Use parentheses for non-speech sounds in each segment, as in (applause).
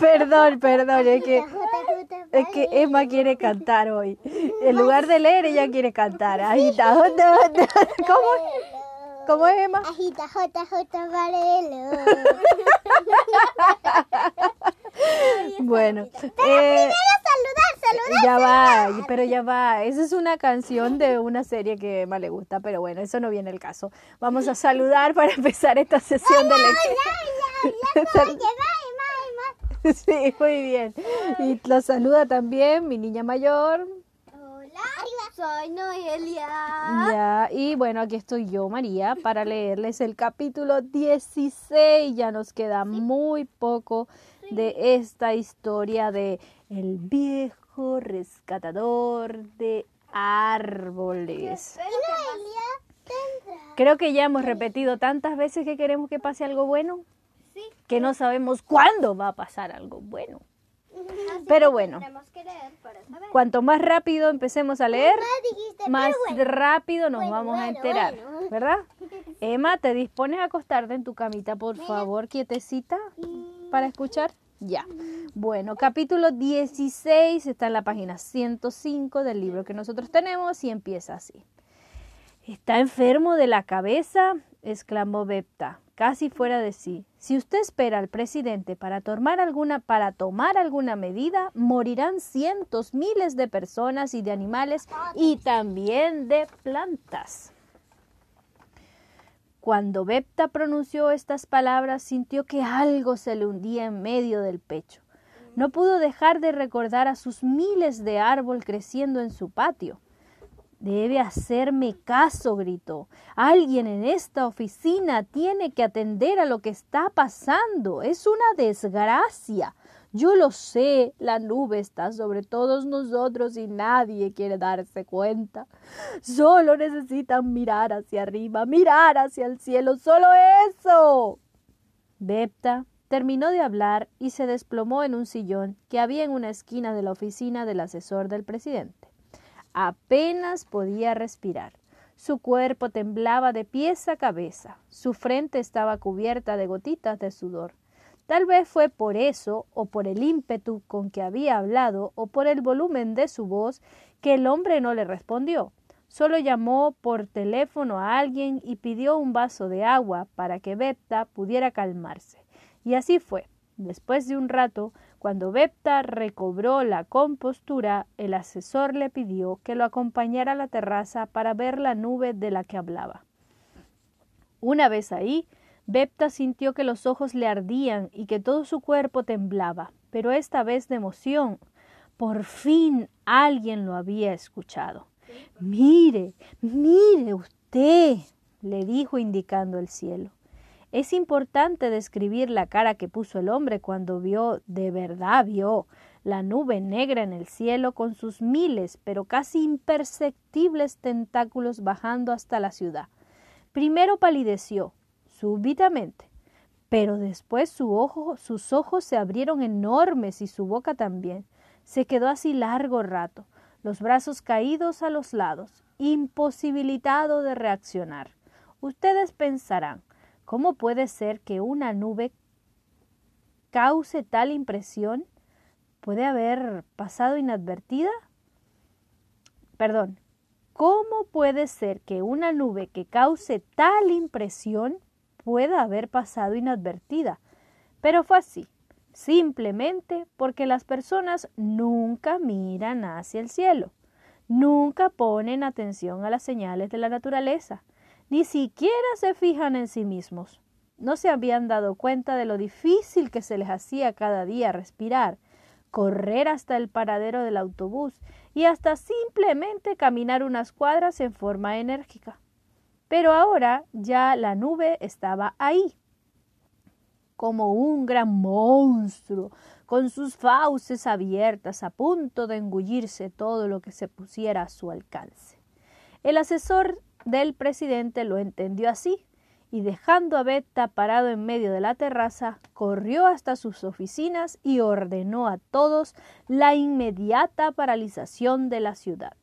Perdón, perdón, es que, es que Emma quiere cantar hoy. En lugar de leer, ella quiere cantar. Agita, jota, jota. ¿Cómo? ¿Cómo es Emma? Agita, jota, jota, varelo. (laughs) Bueno, Pero eh, primero saludar, saludar. ya va, pero ya va. Esa es una canción de una serie que a Emma le gusta, pero bueno, eso no viene el caso. Vamos a saludar para empezar esta sesión de lectura. Va, (laughs) más, Sí, muy bien. Y lo saluda también mi niña mayor. Hola, soy Noelia. Ya, y bueno, aquí estoy yo, María, para leerles el capítulo 16. Ya nos queda muy poco de esta historia de el viejo rescatador de árboles. Creo que ya hemos repetido tantas veces que queremos que pase algo bueno que no sabemos cuándo va a pasar algo bueno. Pero bueno, cuanto más rápido empecemos a leer, Más rápido nos vamos a enterar. ¿verdad? (laughs) Emma, ¿te dispones a acostarte en tu camita, por favor, quietecita, para escuchar? Ya. Bueno, capítulo 16 está en la página 105 del libro que nosotros tenemos y empieza así. ¿Está enfermo de la cabeza? exclamó Bepta, casi fuera de sí. Si usted espera al presidente para tomar alguna, para tomar alguna medida, morirán cientos, miles de personas y de animales y también de plantas. Cuando Bepta pronunció estas palabras, sintió que algo se le hundía en medio del pecho. No pudo dejar de recordar a sus miles de árboles creciendo en su patio. Debe hacerme caso, gritó. Alguien en esta oficina tiene que atender a lo que está pasando. Es una desgracia. Yo lo sé, la nube está sobre todos nosotros y nadie quiere darse cuenta. Solo necesitan mirar hacia arriba, mirar hacia el cielo, solo eso. Bepta terminó de hablar y se desplomó en un sillón que había en una esquina de la oficina del asesor del presidente. Apenas podía respirar. Su cuerpo temblaba de pies a cabeza. Su frente estaba cubierta de gotitas de sudor. Tal vez fue por eso, o por el ímpetu con que había hablado, o por el volumen de su voz, que el hombre no le respondió. Solo llamó por teléfono a alguien y pidió un vaso de agua para que Bepta pudiera calmarse. Y así fue. Después de un rato, cuando Bepta recobró la compostura, el asesor le pidió que lo acompañara a la terraza para ver la nube de la que hablaba. Una vez ahí, Bepta sintió que los ojos le ardían y que todo su cuerpo temblaba, pero esta vez de emoción. Por fin alguien lo había escuchado. Mire, mire usted, le dijo indicando el cielo. Es importante describir la cara que puso el hombre cuando vio, de verdad vio, la nube negra en el cielo con sus miles, pero casi imperceptibles tentáculos bajando hasta la ciudad. Primero palideció, súbitamente, pero después su ojo, sus ojos se abrieron enormes y su boca también. Se quedó así largo rato, los brazos caídos a los lados, imposibilitado de reaccionar. Ustedes pensarán, ¿Cómo puede ser que una nube cause tal impresión? ¿Puede haber pasado inadvertida? Perdón, ¿cómo puede ser que una nube que cause tal impresión pueda haber pasado inadvertida? Pero fue así, simplemente porque las personas nunca miran hacia el cielo, nunca ponen atención a las señales de la naturaleza, ni siquiera se fijan en sí mismos. No se habían dado cuenta de lo difícil que se les hacía cada día respirar, correr hasta el paradero del autobús y hasta simplemente caminar unas cuadras en forma enérgica. Pero ahora ya la nube estaba ahí, como un gran monstruo, con sus fauces abiertas a punto de engullirse todo lo que se pusiera a su alcance. El asesor del presidente lo entendió así y dejando a Betta parado en medio de la terraza, corrió hasta sus oficinas y ordenó a todos la inmediata paralización de la ciudad.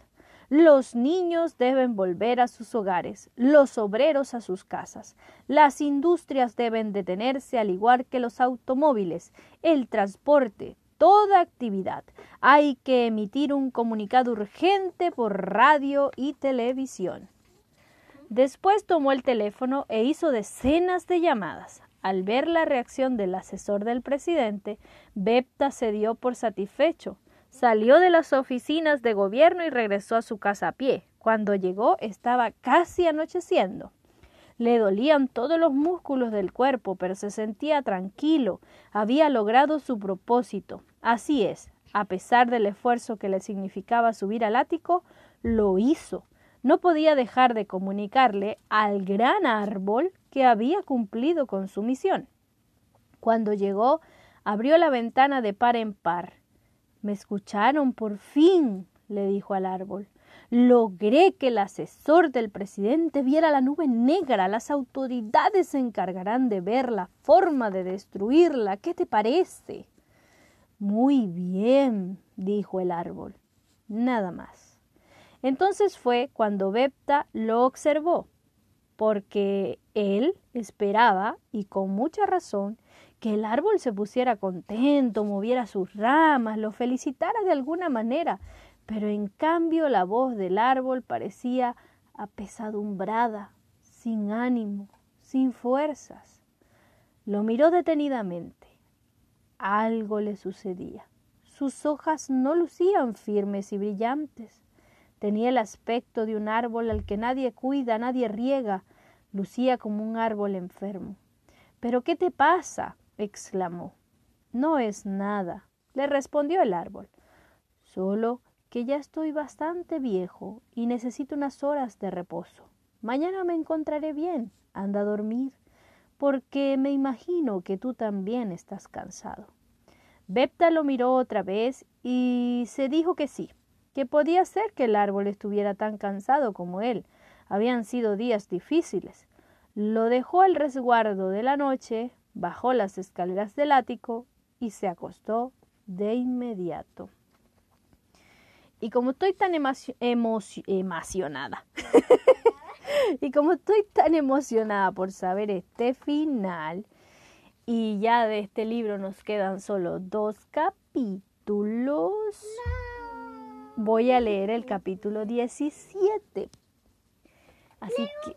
Los niños deben volver a sus hogares, los obreros a sus casas. Las industrias deben detenerse al igual que los automóviles, el transporte, toda actividad. Hay que emitir un comunicado urgente por radio y televisión. Después tomó el teléfono e hizo decenas de llamadas. Al ver la reacción del asesor del presidente, Bepta se dio por satisfecho. Salió de las oficinas de gobierno y regresó a su casa a pie. Cuando llegó estaba casi anocheciendo. Le dolían todos los músculos del cuerpo, pero se sentía tranquilo. Había logrado su propósito. Así es, a pesar del esfuerzo que le significaba subir al ático, lo hizo. No podía dejar de comunicarle al gran árbol que había cumplido con su misión. Cuando llegó, abrió la ventana de par en par. Me escucharon por fin, le dijo al árbol. Logré que el asesor del presidente viera la nube negra. Las autoridades se encargarán de ver la forma de destruirla. ¿Qué te parece? Muy bien, dijo el árbol. Nada más. Entonces fue cuando Bepta lo observó porque él esperaba, y con mucha razón, que el árbol se pusiera contento, moviera sus ramas, lo felicitara de alguna manera, pero en cambio la voz del árbol parecía apesadumbrada, sin ánimo, sin fuerzas. Lo miró detenidamente. Algo le sucedía. Sus hojas no lucían firmes y brillantes. Tenía el aspecto de un árbol al que nadie cuida, nadie riega. Lucía como un árbol enfermo. ¿Pero qué te pasa? Exclamó. No es nada, le respondió el árbol. Solo que ya estoy bastante viejo y necesito unas horas de reposo. Mañana me encontraré bien. Anda a dormir, porque me imagino que tú también estás cansado. Bepta lo miró otra vez y se dijo que sí, que podía ser que el árbol estuviera tan cansado como él. Habían sido días difíciles. Lo dejó al resguardo de la noche, bajó las escaleras del ático y se acostó de inmediato. Y como estoy tan emocionada, (laughs) y como estoy tan emocionada por saber este final, y ya de este libro nos quedan solo dos capítulos, voy a leer el capítulo 17. Así que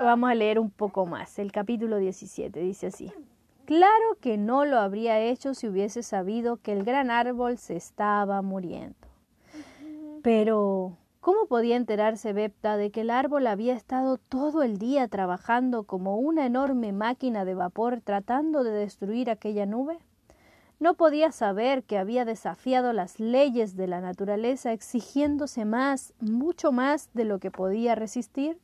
vamos a leer un poco más. El capítulo 17 dice así. Claro que no lo habría hecho si hubiese sabido que el gran árbol se estaba muriendo. Pero, ¿cómo podía enterarse Bepta de que el árbol había estado todo el día trabajando como una enorme máquina de vapor tratando de destruir aquella nube? no podía saber que había desafiado las leyes de la naturaleza exigiéndose más, mucho más de lo que podía resistir?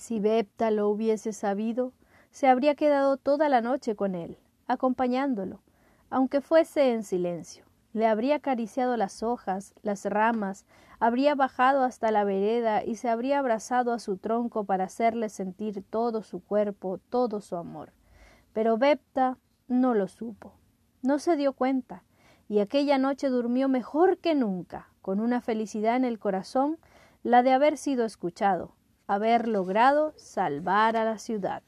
Si Bepta lo hubiese sabido, se habría quedado toda la noche con él, acompañándolo, aunque fuese en silencio. Le habría acariciado las hojas, las ramas, habría bajado hasta la vereda y se habría abrazado a su tronco para hacerle sentir todo su cuerpo, todo su amor. Pero Bepta no lo supo, no se dio cuenta, y aquella noche durmió mejor que nunca, con una felicidad en el corazón, la de haber sido escuchado, haber logrado salvar a la ciudad.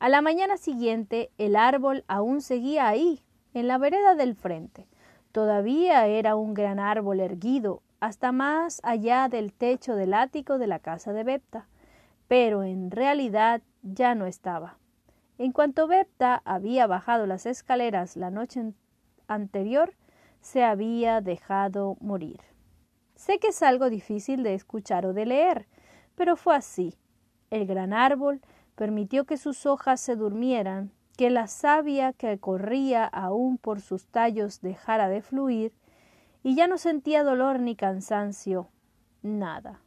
A la mañana siguiente el árbol aún seguía ahí, en la vereda del frente. Todavía era un gran árbol erguido, hasta más allá del techo del ático de la casa de Bepta, pero en realidad ya no estaba. En cuanto Bepta había bajado las escaleras la noche anterior, se había dejado morir. Sé que es algo difícil de escuchar o de leer, pero fue así. El gran árbol permitió que sus hojas se durmieran, que la savia que corría aún por sus tallos dejara de fluir, y ya no sentía dolor ni cansancio, nada.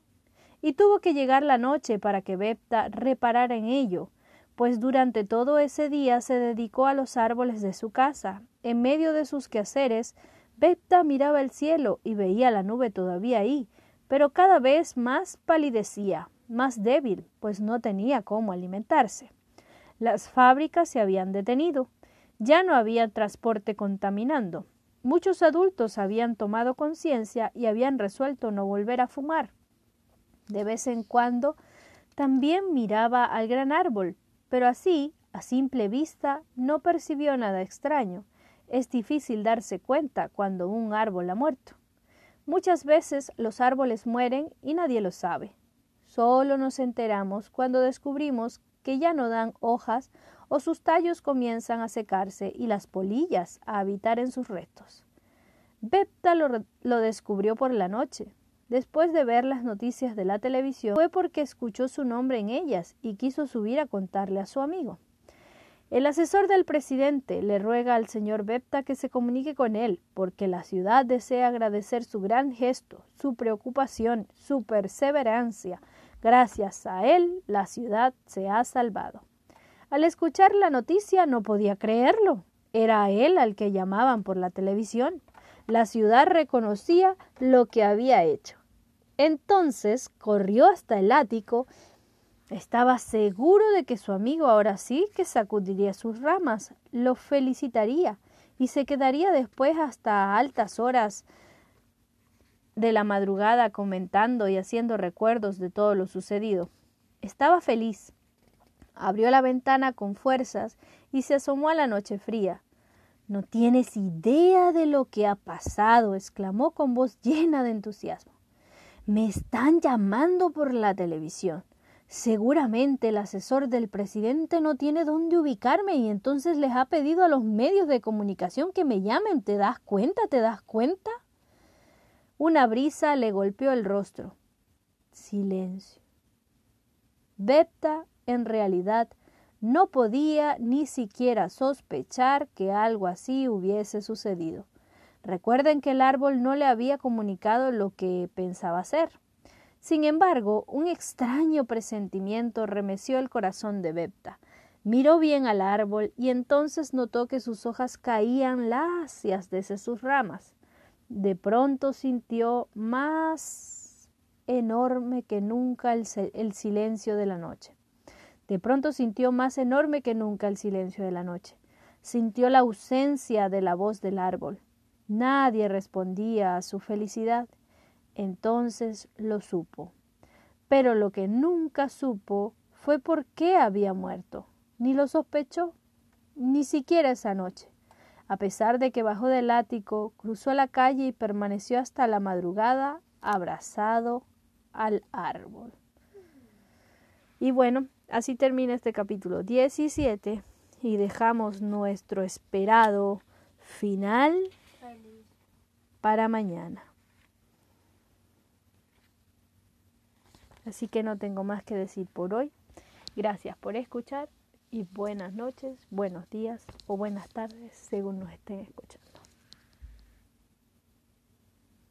Y tuvo que llegar la noche para que Bepta reparara en ello, pues durante todo ese día se dedicó a los árboles de su casa. En medio de sus quehaceres, Bepta miraba el cielo y veía la nube todavía ahí, pero cada vez más palidecía, más débil, pues no tenía cómo alimentarse. Las fábricas se habían detenido, ya no había transporte contaminando. Muchos adultos habían tomado conciencia y habían resuelto no volver a fumar. De vez en cuando también miraba al gran árbol, pero así, a simple vista, no percibió nada extraño. Es difícil darse cuenta cuando un árbol ha muerto. Muchas veces los árboles mueren y nadie lo sabe. Solo nos enteramos cuando descubrimos que ya no dan hojas o sus tallos comienzan a secarse y las polillas a habitar en sus restos. Bepta lo, lo, descubrió por la noche. Después de ver las noticias de la televisión, fue porque escuchó su nombre en ellas y quiso subir a contarle a su amigo. El asesor del presidente le ruega al señor Bepta que se comunique con él, porque la ciudad desea agradecer su gran gesto, su preocupación, su perseverancia. Gracias a él, la ciudad se ha salvado. Al escuchar la noticia no podía creerlo. Era él al que llamaban por la televisión. La ciudad reconocía lo que había hecho. Entonces corrió hasta el ático estaba seguro de que su amigo ahora sí que sacudiría sus ramas, lo felicitaría y se quedaría después hasta altas horas de la madrugada comentando y haciendo recuerdos de todo lo sucedido. Estaba feliz. Abrió la ventana con fuerzas y se asomó a la noche fría. No tienes idea de lo que ha pasado, exclamó con voz llena de entusiasmo. Me están llamando por la televisión. Seguramente el asesor del presidente no tiene dónde ubicarme y entonces les ha pedido a los medios de comunicación que me llamen. ¿Te das cuenta? ¿Te das cuenta? Una brisa le golpeó el rostro. Silencio. Bepta, en realidad, no podía ni siquiera sospechar que algo así hubiese sucedido. Recuerden que el árbol no le había comunicado lo que pensaba hacer. Sin embargo, un extraño presentimiento remeció el corazón de Bepta. Miró bien al árbol y entonces notó que sus hojas caían lacias desde sus ramas. De pronto sintió más enorme que nunca el, el, silencio de la noche. De pronto sintió más enorme que nunca el silencio de la noche. Sintió la ausencia de la voz del árbol. Nadie respondía a su felicidad entonces lo supo. Pero lo que nunca supo fue por qué había muerto. Ni lo sospechó, ni siquiera esa noche. A pesar de que bajó del ático, cruzó la calle y permaneció hasta la madrugada abrazado al árbol. Y bueno, así termina este capítulo 17 y dejamos nuestro esperado final para mañana. Así que no tengo más que decir por hoy. Gracias por escuchar y buenas noches, buenos días o buenas tardes según nos estén escuchando.